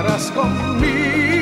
estarás comigo.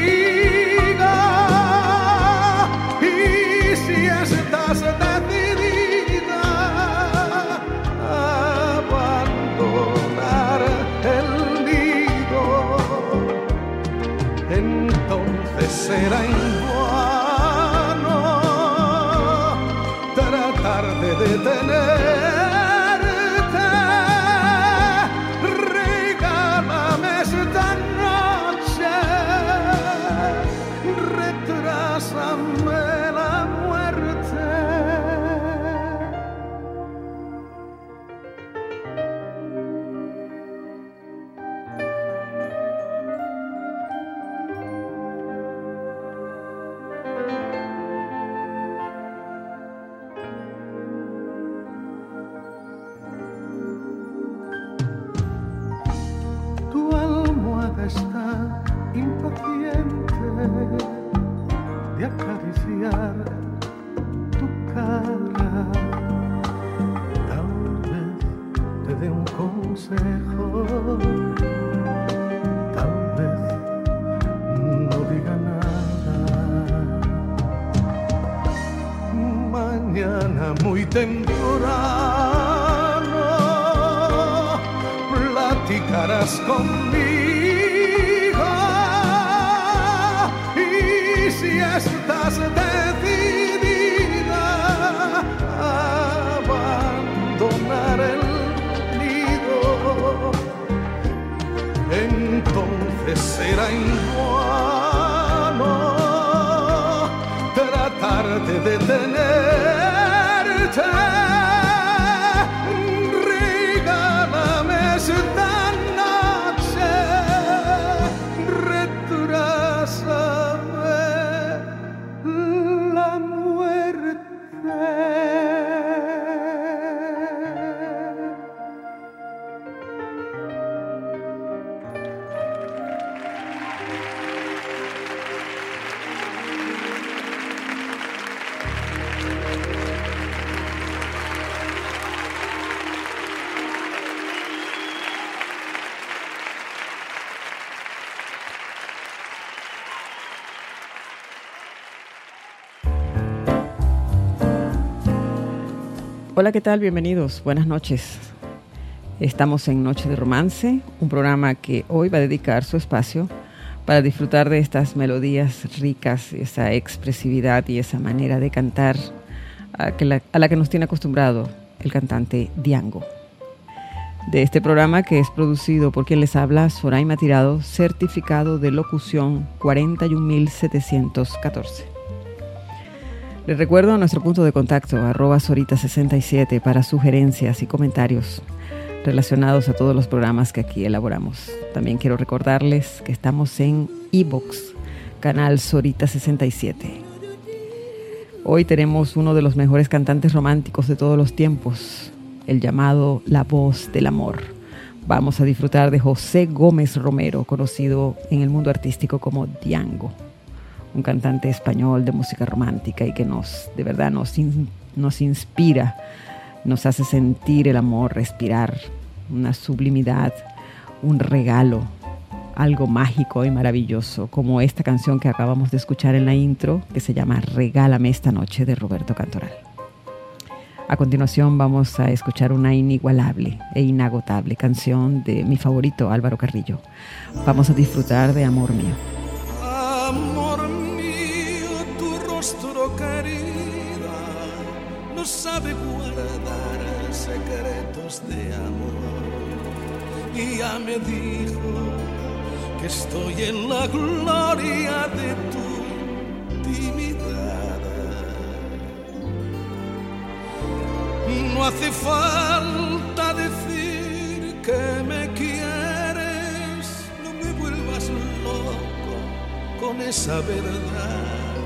será en vano tratar de detener. Hola, ¿qué tal? Bienvenidos. Buenas noches. Estamos en Noche de Romance, un programa que hoy va a dedicar su espacio para disfrutar de estas melodías ricas, esa expresividad y esa manera de cantar a, la, que nos tiene acostumbrado el cantante Diango. De este programa que es producido por quien les habla, Soraima Tirado, certificado de locución 41714. Les recuerdo nuestro punto de contacto, arroba Sorita67, para sugerencias y comentarios relacionados a todos los programas que aquí elaboramos. También quiero recordarles que estamos en iBox, canal Sorita67. Hoy tenemos uno de los mejores cantantes románticos de todos los tiempos, el llamado La Voz del Amor. Vamos a disfrutar de José Gómez Romero, conocido en el mundo artístico como Diango, un cantante español de música romántica y que nos, de verdad, nos, nos inspira, nos hace sentir el amor, respirar, una sublimidad, un regalo, algo mágico y maravilloso, como esta canción que acabamos de escuchar en la intro, que se llama Regálame esta noche de Roberto Cantoral. A continuación vamos a escuchar una inigualable e inagotable canción de mi favorito Álvaro Carrillo. Vamos a disfrutar de Amor mío. Ya me dijo que estoy en la gloria de tu intimidad. No hace falta decir que me quieres, no me vuelvas loco con esa verdad.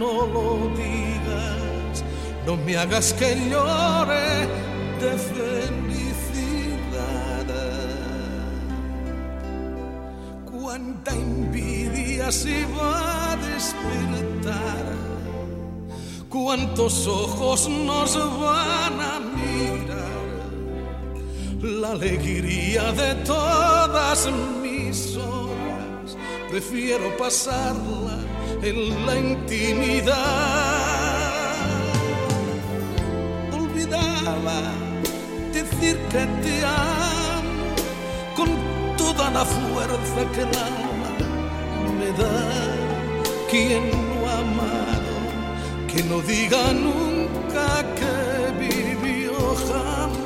No lo digas, no me hagas que llore de. Cuánta envidia se va a despertar cuántos ojos nos van a mirar. La alegría de todas mis horas, prefiero pasarla en la intimidad. Olvidaba decir que te amo con toda la fuerza que el da. Quien no ama que no diga nunca que vivió jamás.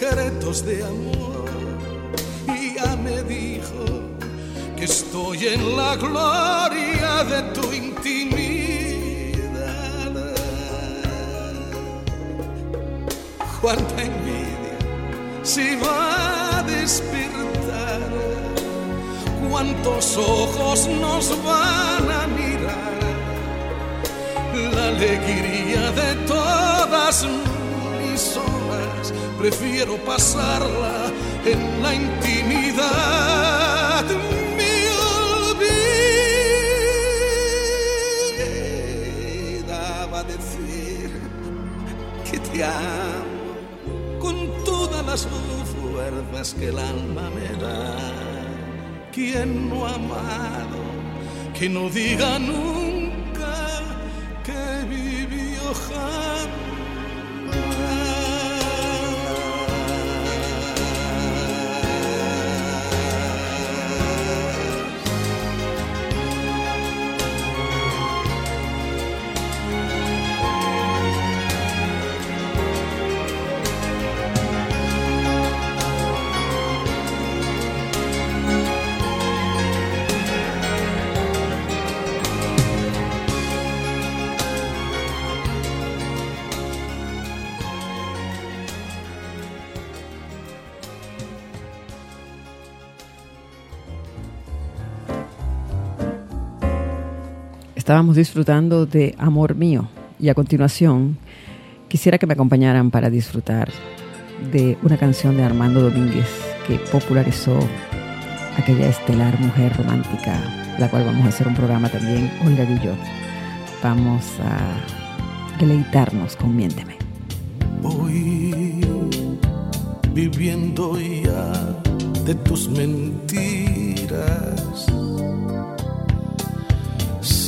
Secretos de amor. Y ya me dijo que estoy en la gloria de tu intimidad. Cuánta envidia se va a despertar cuántos ojos nos van a mirar. La alegría de todas prefiero pasarla en la intimidad. Mi olvidaba decir que te amo con todas las fuerzas que el alma me da quien no ha amado, que no diga nunca que vivió jamás. Estábamos disfrutando de Amor Mío y a continuación quisiera que me acompañaran para disfrutar de una canción de Armando Domínguez que popularizó aquella estelar mujer romántica, la cual vamos a hacer un programa también, Olga y. Vamos a deleitarnos con Miénteme. Voy viviendo ya de tus mentiras.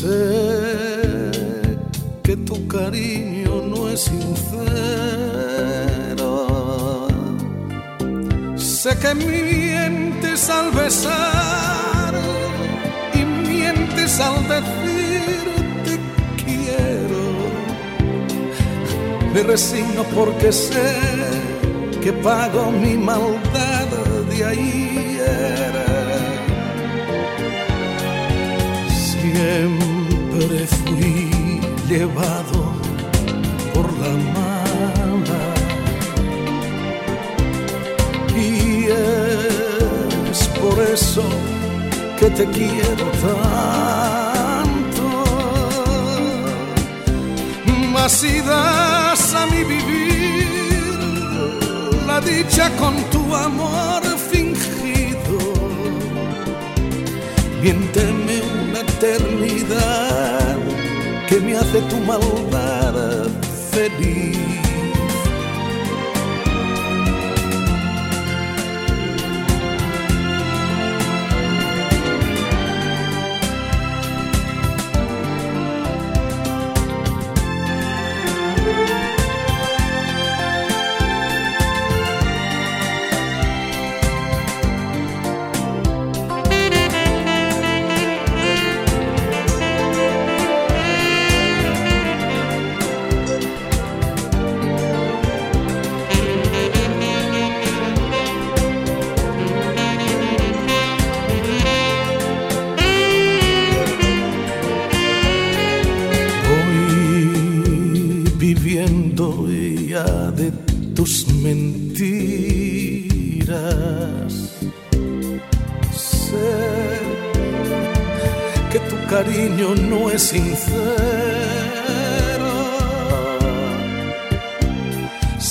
Sé que tu cariño no es sincero. Sé que mientes al besar y mientes al decir te quiero. Me resigno porque sé que pago mi maldad de ayer. Siempre fui llevado por la mala. Y es por eso que te quiero tanto. Mas si das a mi vivir la dicha con tu amor fingido, miénteme eternidad que me hace tu maldad feliz.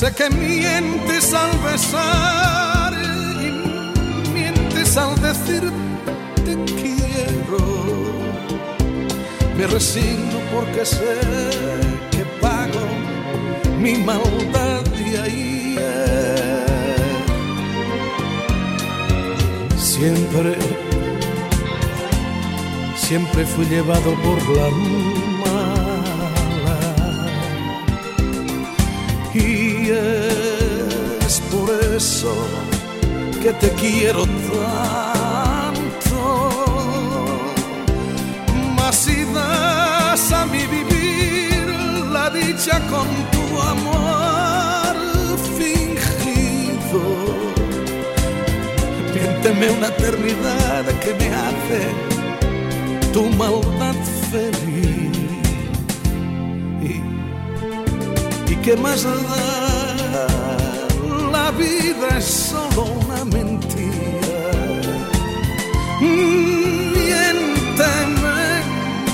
Que mientes al besar y mientes al decir te quiero. Me resigno porque sé que pago mi maldad de ahí. Siempre, siempre fui llevado por la es por eso que te quiero tanto. Mas si das a mi vivir la dicha con tu amor fingido, miénteme una eternidad que me hace tu maldad feliz. ¿Y, y qué más da? Vida es solo una mentira. Miénteme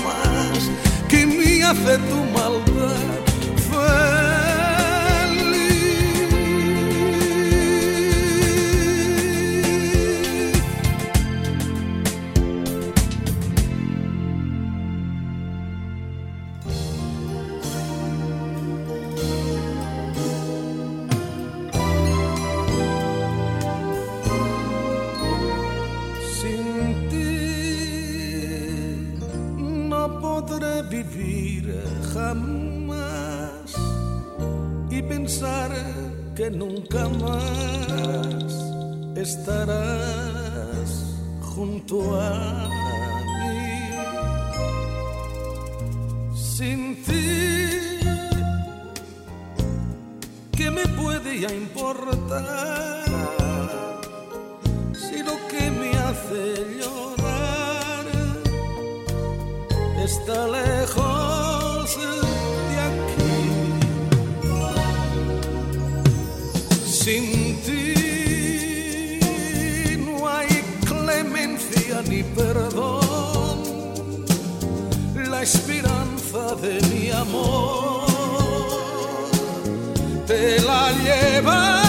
más que me hace tu maldad. Que nunca más estarás junto a mí. Sin ti, ¿qué me puede importar está lejos? Sin ti no hay clemencia ni perdón. La esperanza de mi amor te la lleva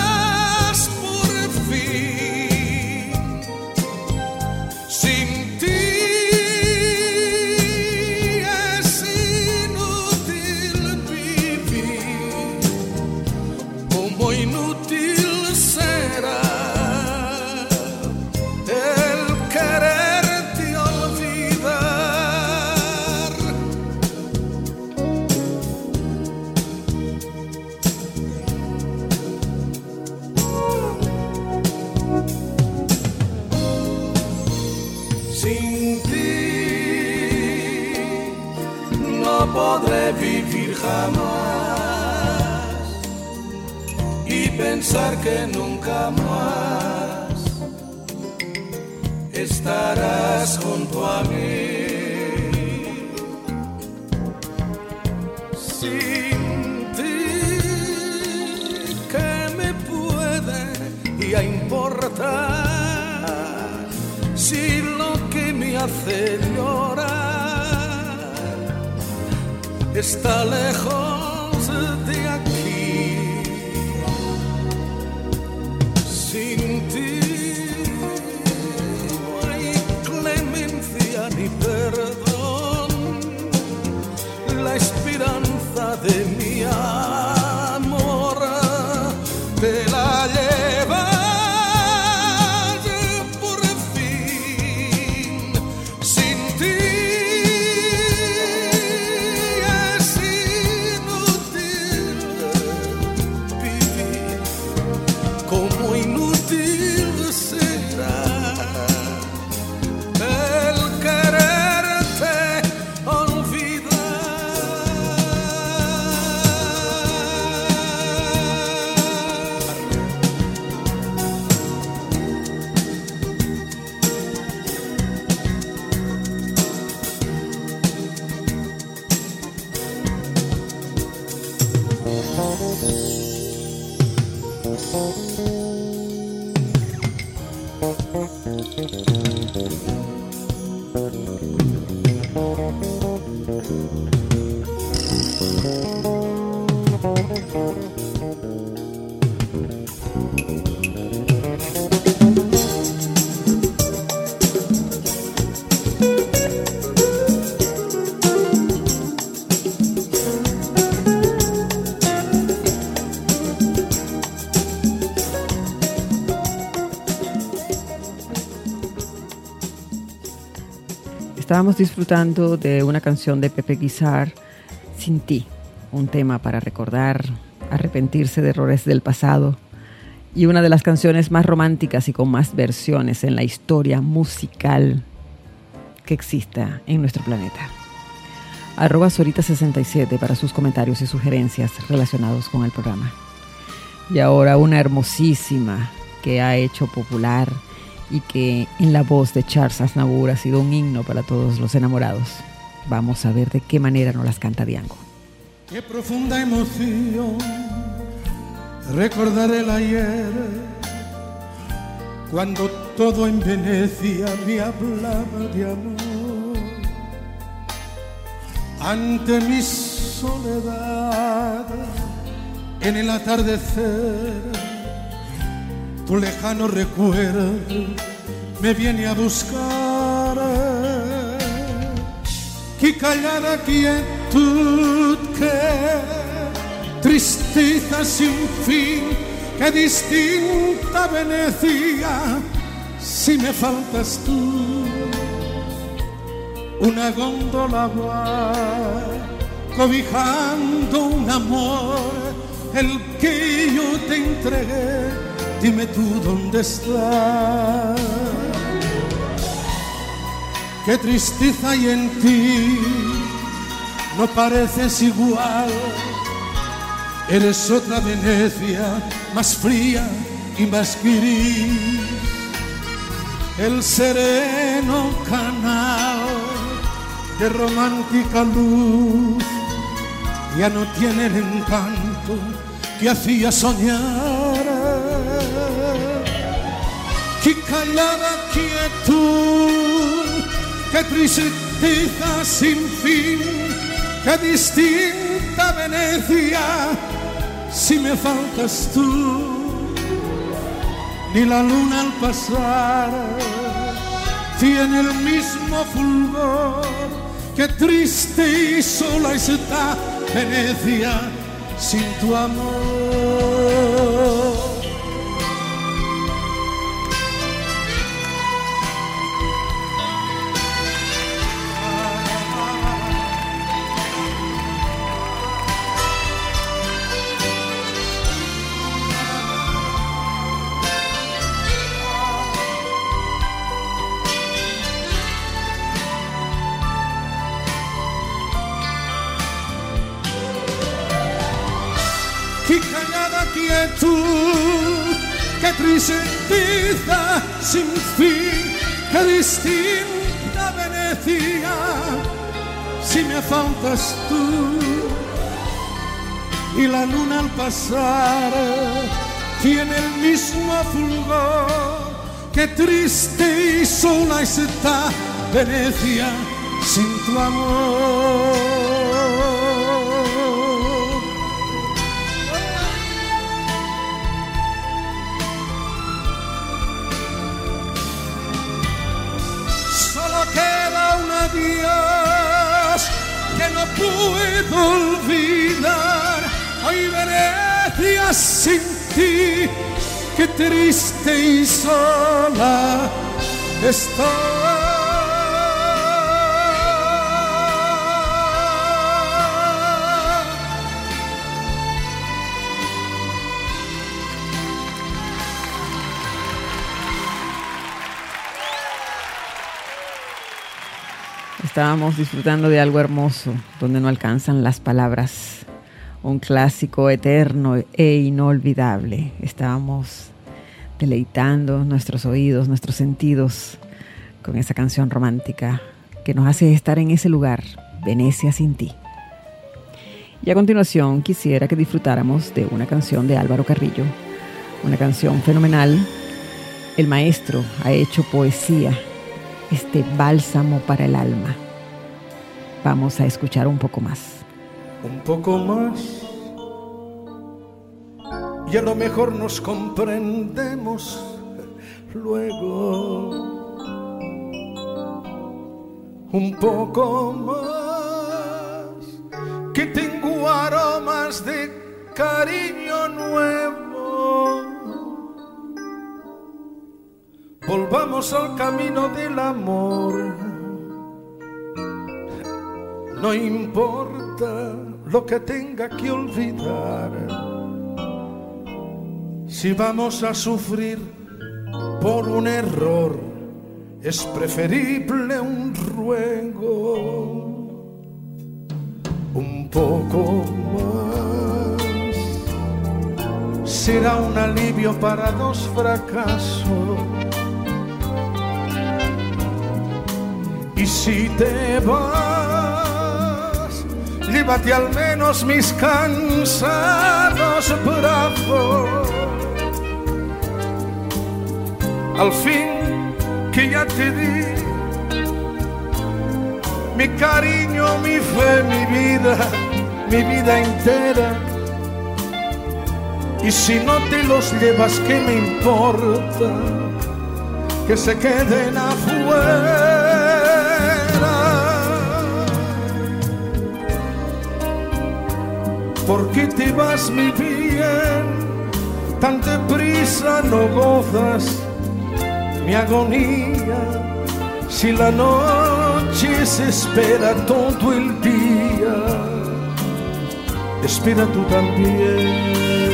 que nunca más estarás junto a mí. Sin ti, ¿qué me puede a importar si lo que me hace llorar está lejos ni perdón. La esperanza de mi Estábamos disfrutando de una canción de Pepe Guizar, Sin ti, un tema para recordar, arrepentirse de errores del pasado y una de las canciones más románticas y con más versiones en la historia musical que exista en nuestro planeta. Arroba Sorita67 para sus comentarios y sugerencias relacionados con el programa. Y ahora una hermosísima que ha hecho popular y que en la voz de Charles Aznavour ha sido un himno para todos los enamorados. Vamos a ver de qué manera nos las canta Diango. Qué profunda emoción recordar el ayer cuando todo en Venecia me hablaba de amor. Ante mi soledad en el atardecer tu lejano recuerdo me viene a buscar. Qué callada quietud, qué tristeza sin fin, qué distinta Venecia si me faltas tú. Una góndola va cobijando un amor, el que yo te entregué dime tú dónde estás. Qué tristeza hay en ti, no pareces igual. Eres otra Venecia, más fría y más gris. El sereno canal de romántica luz ya no tiene el encanto que hacía soñar qué callada quietud, qué tristeza sin fin, qué distinta Venecia, si me faltas tú, ni la luna al pasar tiene el mismo fulgor, qué triste y sola está Venecia sin tu amor. Tristeza sin fin, qué distinta Venecia, si me faltas tú. Y la luna al pasar tiene el mismo fulgor, qué triste y sola está Venecia sin tu amor. Puedo olvidar. Hoy Venecia sin ti, qué triste y sola estoy. Estábamos disfrutando de algo hermoso, donde no alcanzan las palabras. Un clásico eterno e inolvidable. Estábamos deleitando nuestros oídos, nuestros sentidos con esa canción romántica que nos hace estar en ese lugar, Venecia sin ti. Y a continuación quisiera que disfrutáramos de una canción de Álvaro Carrillo, una canción fenomenal. El maestro ha hecho poesía, este bálsamo para el alma. Vamos a escuchar un poco más. Un poco más. Y a lo mejor nos comprendemos luego. Un poco más. Que tengo aromas de cariño nuevo. Volvamos al camino del amor no importa lo que tenga que olvidar. Si vamos a sufrir por un error, es preferible un ruego. Un poco más será un alivio para dos fracasos. Y si te vas, llévate al menos mis cansados brazos. Al fin que ya te di mi cariño, mi fe, mi vida, mi vida entera. Y si no te los llevas, ¿qué me importa? Que se queden afuera. ¿Por qué te vas mi bien? Tan deprisa no gozas mi agonía. Si la noche se espera todo el día, espera tú también.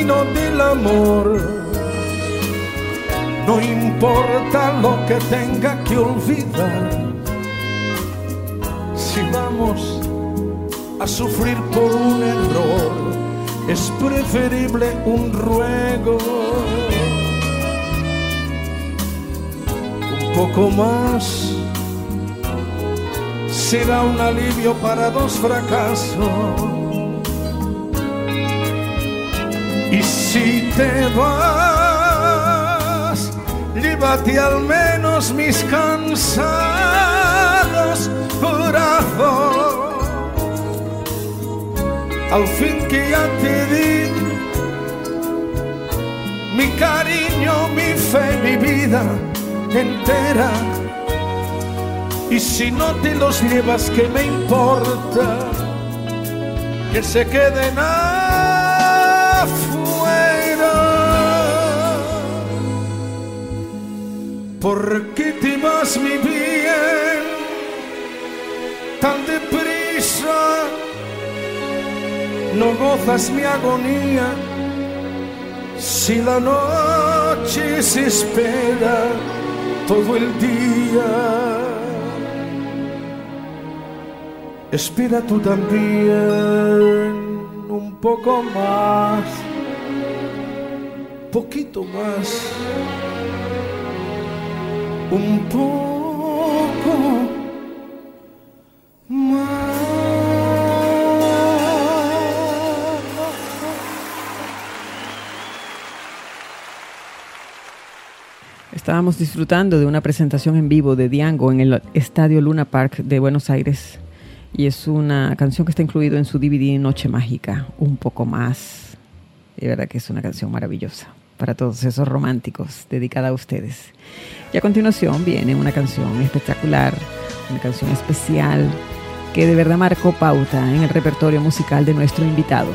Camino del amor. No importa lo que tenga que olvidar, si vamos a sufrir por un error, es preferible un ruego. Un poco más será un alivio para dos fracasos si te vas, llévate al menos mis cansados brazos. Al fin que ya te di mi cariño, mi fe, mi vida entera. Y si no te los llevas, ¿qué me importa? Que se queden afuera. ¿Por qué te vas mi bien tan deprisa? No gozas mi agonía si la noche se espera todo el día. Espera tú también un poco más, poquito más, un poco más. Estábamos disfrutando de una presentación en vivo de Diango en el Estadio Luna Park de Buenos Aires y es una canción que está incluido en su DVD Noche Mágica, un poco más. De verdad que es una canción maravillosa para todos esos románticos, dedicada a ustedes. Y a continuación viene una canción espectacular, una canción especial que de verdad marcó pauta en el repertorio musical de nuestro invitado.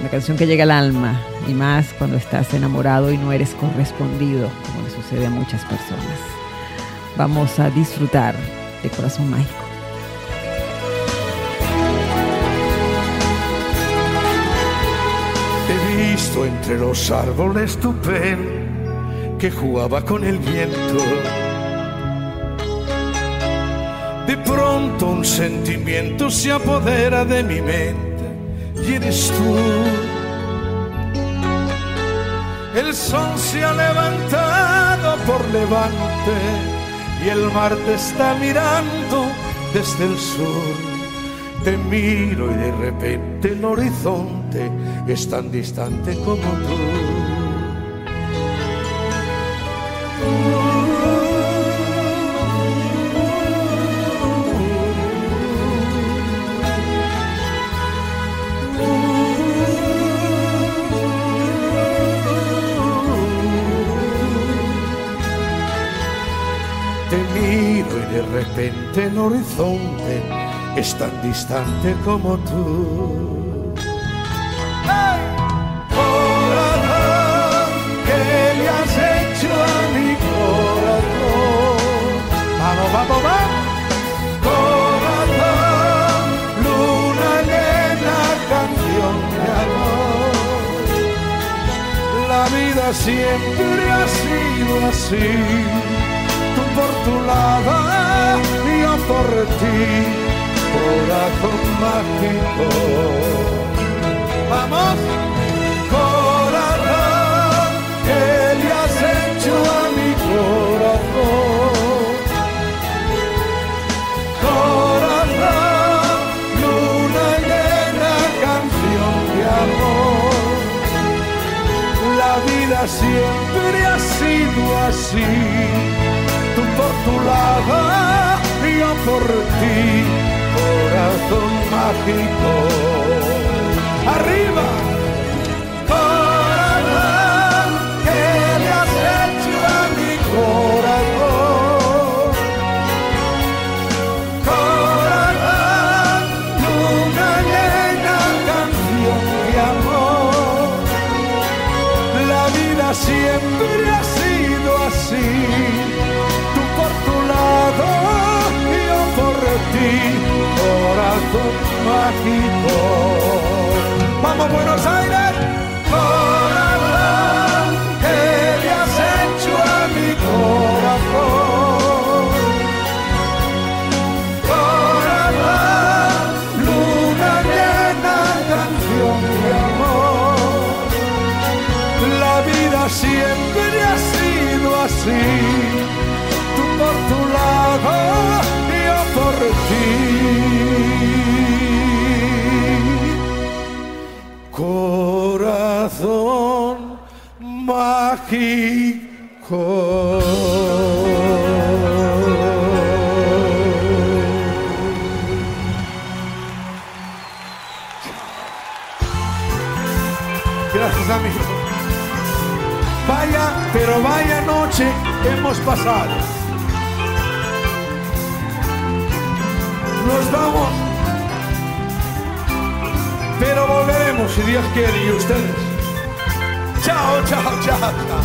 Una canción que llega al alma y más cuando estás enamorado y no eres correspondido, como le sucede a muchas personas. Vamos a disfrutar de Corazón Mágico. Visto entre los árboles tu pen que jugaba con el viento. De pronto un sentimiento se apodera de mi mente y eres tú. El sol se ha levantado por levante y el mar te está mirando desde el sur te miro y de repente el horizonte es tan distante como tú. Te miro y de repente el horizonte es tan distante como tú. ¡Hey! Corazón, ¿qué le has hecho a mi corazón? Vamos, vamos, vamos. Corazón, luna llena, canción de amor. La vida siempre ha sido así. Tú por tu lado, yo por ti corazón mágico. Vamos, corazón, ¿qué le has hecho a mi corazón? Corazón, luna llena, canción de amor. La vida siempre ha sido así, tú por tu lado, yo por ti corazón mágico. Mágico. Vamos Buenos Aires, pasado. nos vamos. Pero volveremos si Dios quiere y ustedes. Chao, chao, chao, chao.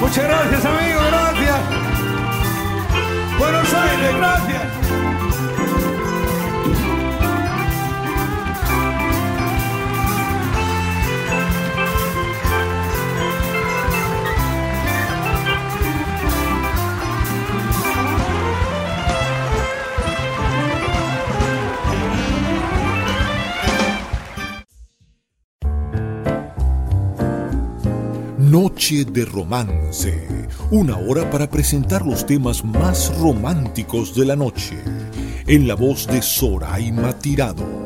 Muchas gracias, amigo, gracias. Buenos Aires, gracias. Noche de Romance, una hora para presentar los temas más románticos de la noche, en la voz de Soraima Tirado.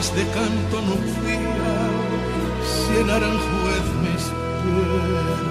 Notas de canto nupcial si en Aranjuez me esperas.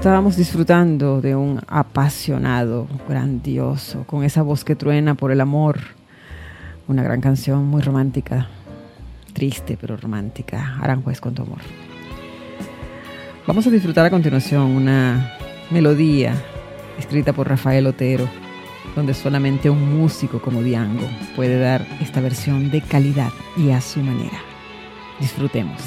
Estábamos disfrutando de un apasionado, grandioso, con esa voz que truena por el amor. Una gran canción muy romántica, triste pero romántica. Aranjuez con tu amor. Vamos a disfrutar a continuación una melodía escrita por Rafael Otero, donde solamente un músico como Diango puede dar esta versión de calidad y a su manera. Disfrutemos.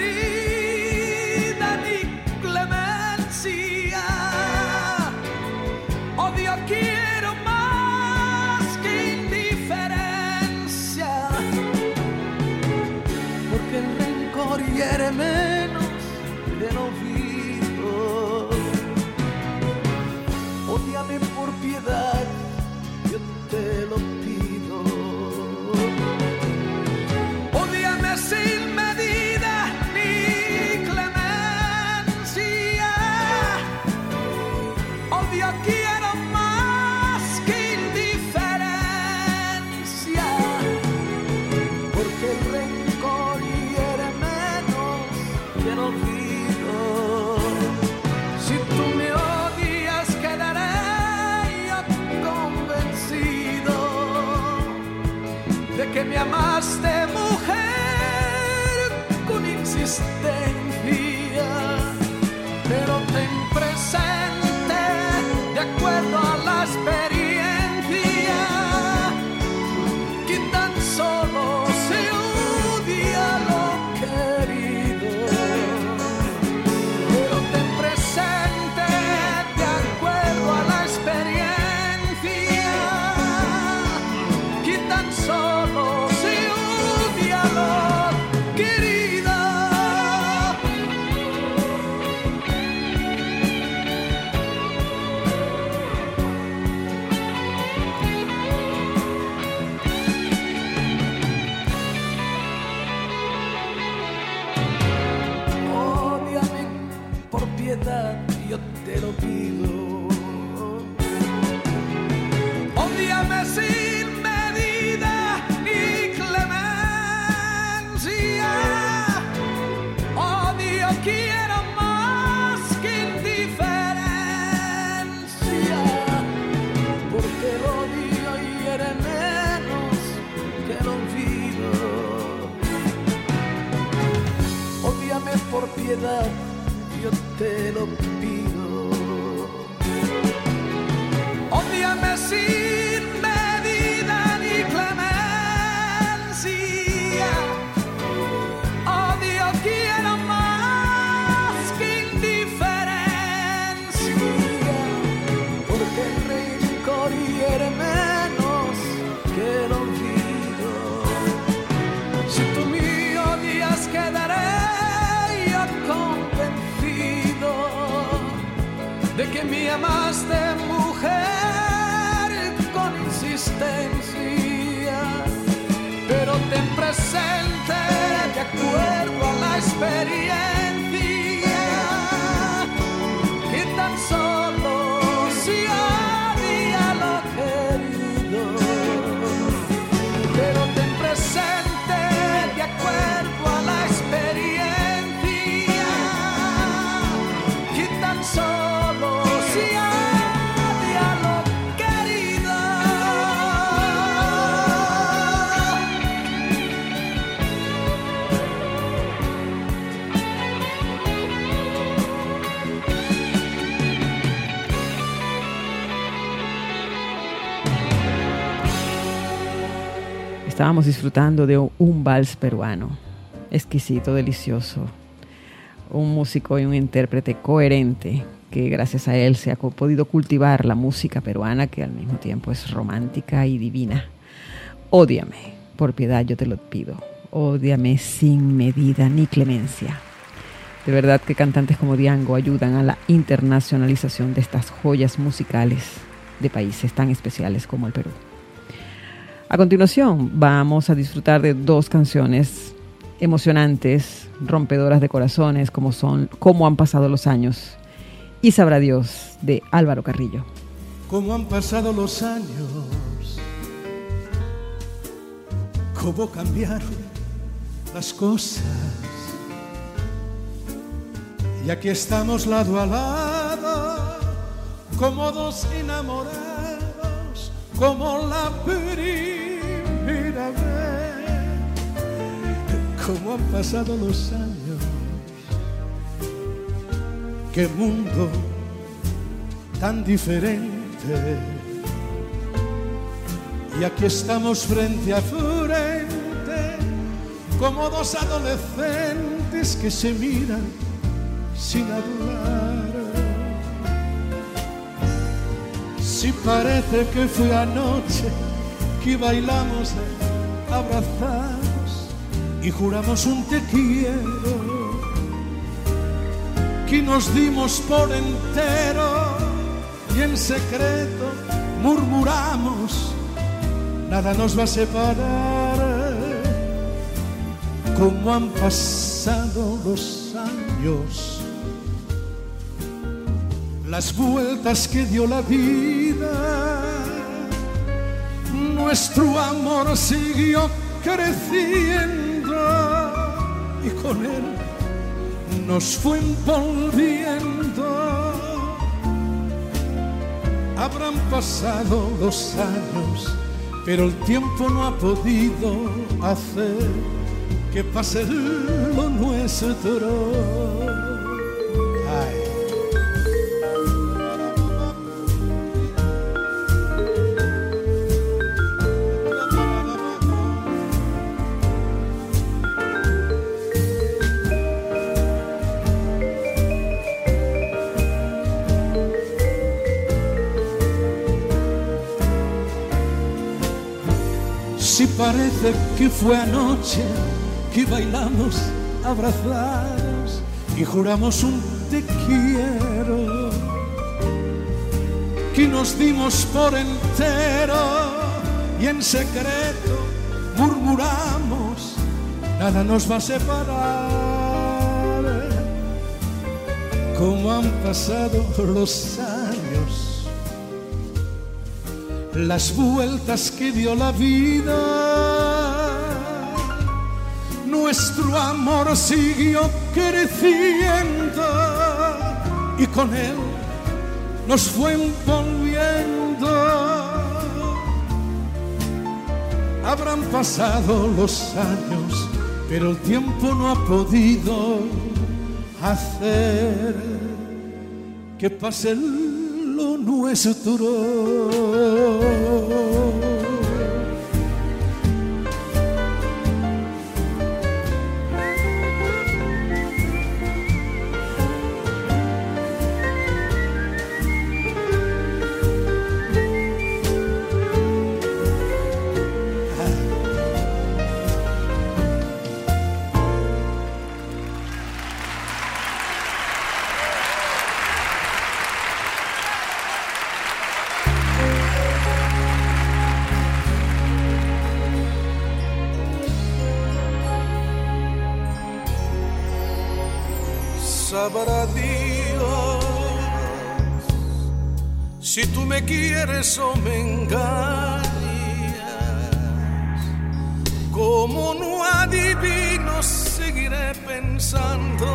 need. piedad, yo te lo pido. Odíame sin medida ni clemencia. Odio quiero más que indiferencia, porque el odio hiere menos que el olvido. Odíame por piedad te lo pido. Ódiame si. presente de acuerdo a la experiencia. Estábamos disfrutando de un vals peruano, exquisito, delicioso. Un músico y un intérprete coherente que gracias a él se ha podido cultivar la música peruana que al mismo tiempo es romántica y divina. Ódiame, por piedad yo te lo pido. Ódiame sin medida ni clemencia. De verdad que cantantes como Diango ayudan a la internacionalización de estas joyas musicales de países tan especiales como el Perú. A continuación vamos a disfrutar de dos canciones emocionantes, rompedoras de corazones, como son Cómo han pasado los años y Sabrá Dios de Álvaro Carrillo. Cómo han pasado los años, cómo cambiaron las cosas. Y aquí estamos lado a lado, como dos enamorados, como la primera vez. cómo han pasado los años. Qué mundo tan diferente. Y aquí estamos frente a frente, como dos adolescentes que se miran sin hablar. Si parece que fue anoche que bailamos abrazados y juramos un te quiero, que nos dimos por entero y en secreto murmuramos, nada nos va a separar. Como han pasado los años, las vueltas que dio la vida, nuestro amor siguió creciendo y con él nos fue envolviendo Habrán pasado los años, pero el tiempo no ha podido hacer que pase lo nuestro. Parece que fue anoche que bailamos abrazados y juramos un te quiero, que nos dimos por entero y en secreto murmuramos, nada nos va a separar. Como han pasado los años las vueltas que dio la vida. Nuestro amor siguió creciendo y con él nos fue envolviendo. Habrán pasado los años, pero el tiempo no ha podido hacer que pase lo nuestro. Quieres o me engañas. Como no adivino, seguiré pensando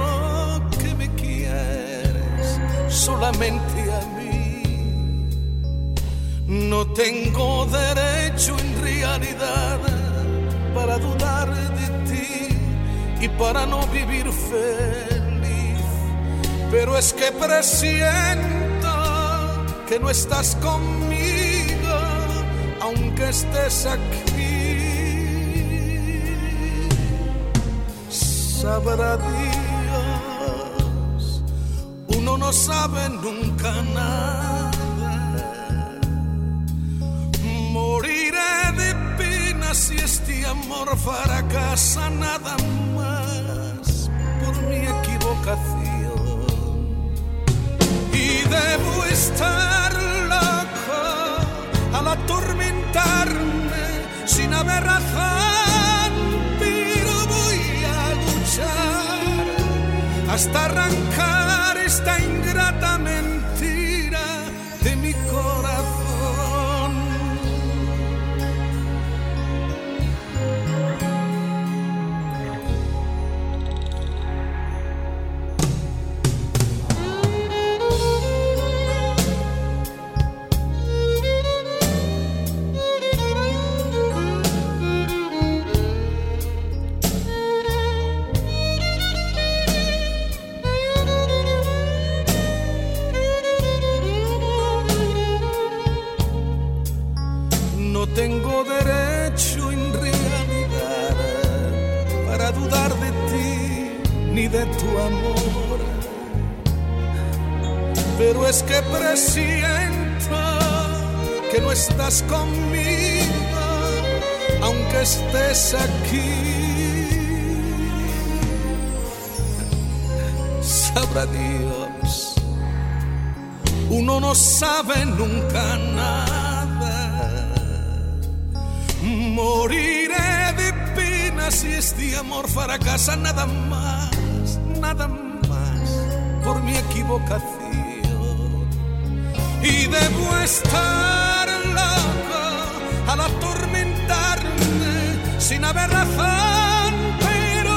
que me quieres solamente a mí. No tengo derecho en realidad para dudar de ti y para no vivir feliz. Pero es que presiento que no estás conmigo, aunque estés aquí. Sabrá Dios, uno no sabe nunca nada. Moriré de pena si este amor fracasa nada más por mi equivocación. Debo estar loco al atormentarme sin haber razón, pero voy a luchar hasta arrancar esta ingrata tu amor. Pero es que presiento que no estás conmigo, aunque estés aquí. Sabrá Dios, uno no sabe nunca nada. Moriré de pena si este amor fracasa, nada más, nada más por mi equivocación y debo estar loco al atormentarme sin haber razón, pero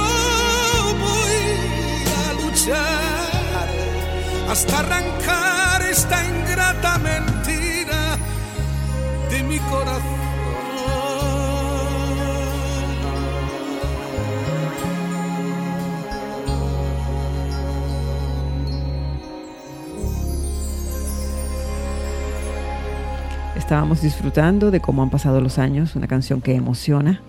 voy a luchar hasta arrancar esta ingrata mentira de mi corazón. Estábamos disfrutando de cómo han pasado los años, una canción que emociona,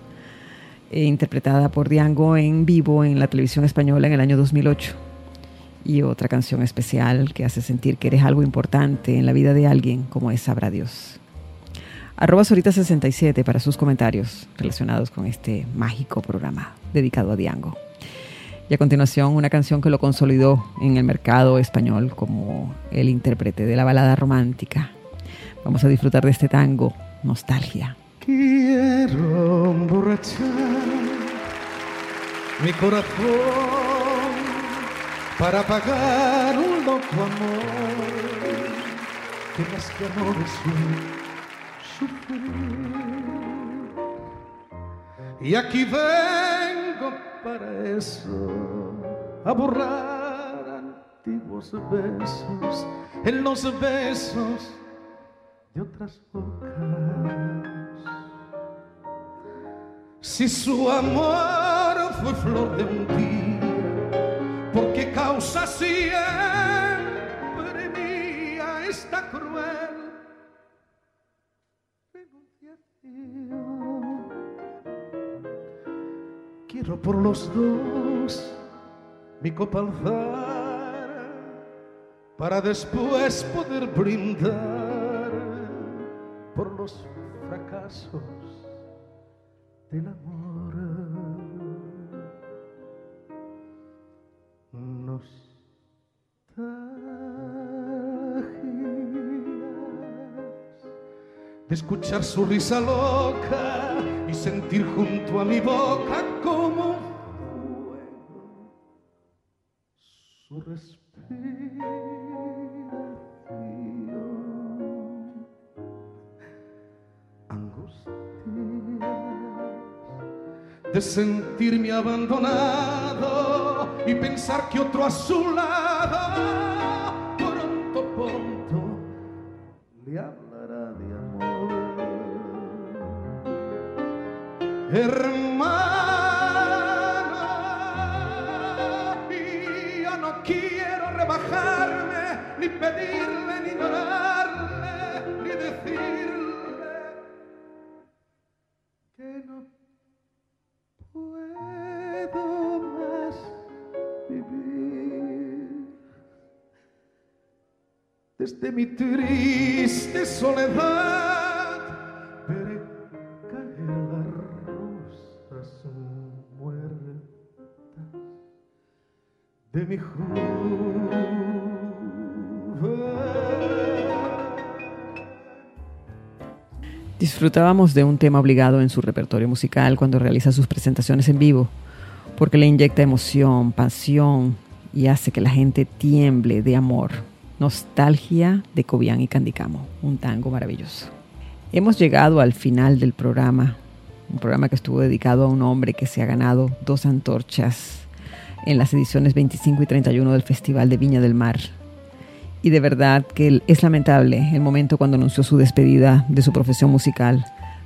eh, interpretada por Diango en vivo en la televisión española en el año 2008. Y otra canción especial que hace sentir que eres algo importante en la vida de alguien, como es Sabrá Dios. Arroba Sorita67 para sus comentarios relacionados con este mágico programa dedicado a Diango. Y a continuación, una canción que lo consolidó en el mercado español como el intérprete de la balada romántica Vamos a disfrutar de este tango, Nostalgia. Quiero emborrachar mi corazón para pagar un loco amor que más que amor es sufrir. Y aquí vengo para eso, a borrar antiguos besos en los besos de otras bocas. Si su amor fue flor de un día, ¿por qué causa siempre mía esta cruel renunciación? Quiero por los dos mi copa alzar para después poder brindar por los fracasos del amor. De escuchar su risa loca y sentir junto a mi boca sentirme abandonado y pensar que otro a su lado Desde mi triste soledad veré caer las de mi. Disfrutábamos de un tema obligado en su repertorio musical cuando realiza sus presentaciones en vivo, porque le inyecta emoción, pasión y hace que la gente tiemble de amor. Nostalgia de Cobian y Candicamo, un tango maravilloso. Hemos llegado al final del programa, un programa que estuvo dedicado a un hombre que se ha ganado dos antorchas en las ediciones 25 y 31 del Festival de Viña del Mar y de verdad que es lamentable el momento cuando anunció su despedida de su profesión musical,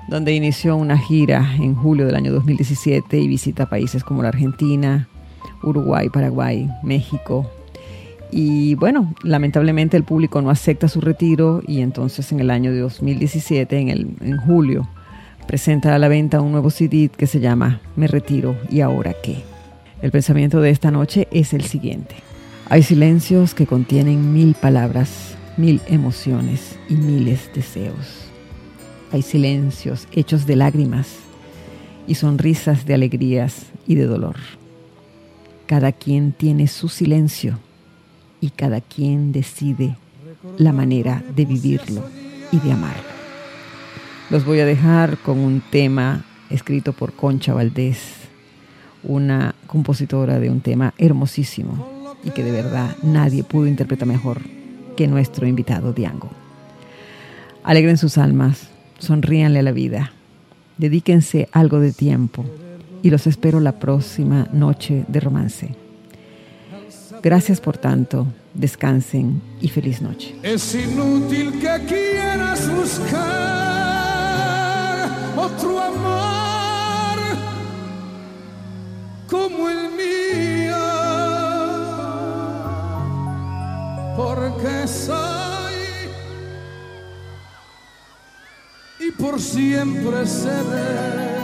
donde inició una gira en julio del año 2017 y visita países como la Argentina, Uruguay, Paraguay, México. Y bueno, lamentablemente el público no acepta su retiro y entonces en el año de 2017, en, el, en julio, presenta a la venta un nuevo CD que se llama Me Retiro y ahora qué. El pensamiento de esta noche es el siguiente. Hay silencios que contienen mil palabras, mil emociones y miles deseos. Hay silencios hechos de lágrimas y sonrisas de alegrías y de dolor. Cada quien tiene su silencio y cada quien decide la manera de vivirlo y de amarlo. Los voy a dejar con un tema escrito por Concha Valdés, una compositora de un tema hermosísimo y que de verdad nadie pudo interpretar mejor que nuestro invitado Diango. Alegren sus almas, sonríanle a la vida, dedíquense algo de tiempo y los espero la próxima noche de romance. Gracias por tanto, descansen y feliz noche. Es inútil que quieras buscar otro amor como el mío, porque soy y por siempre seré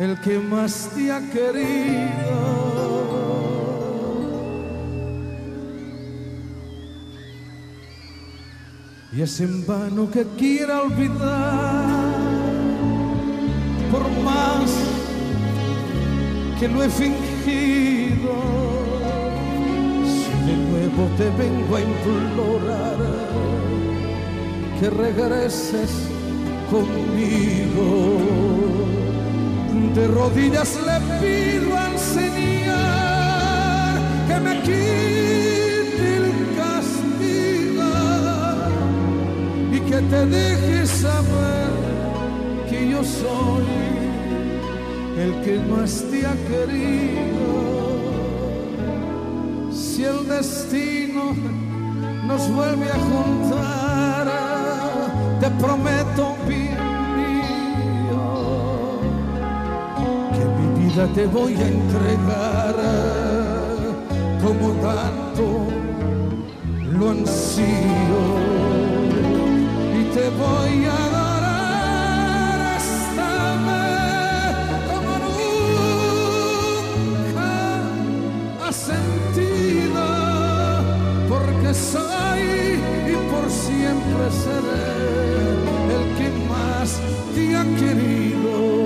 el que más te ha querido. Y es en vano que quiera olvidar, por más que lo he fingido, si de nuevo te vengo a implorar que regreses conmigo. De rodillas le pido al Señor que me quite que te deje saber que yo soy el que más te ha querido. Si el destino nos vuelve a juntar, te prometo, bien mío, que mi vida te voy a entregar como tanto lo ansío te voy a adorar hasta ver como nunca has sentido porque soy y por siempre seré el que más te ha querido.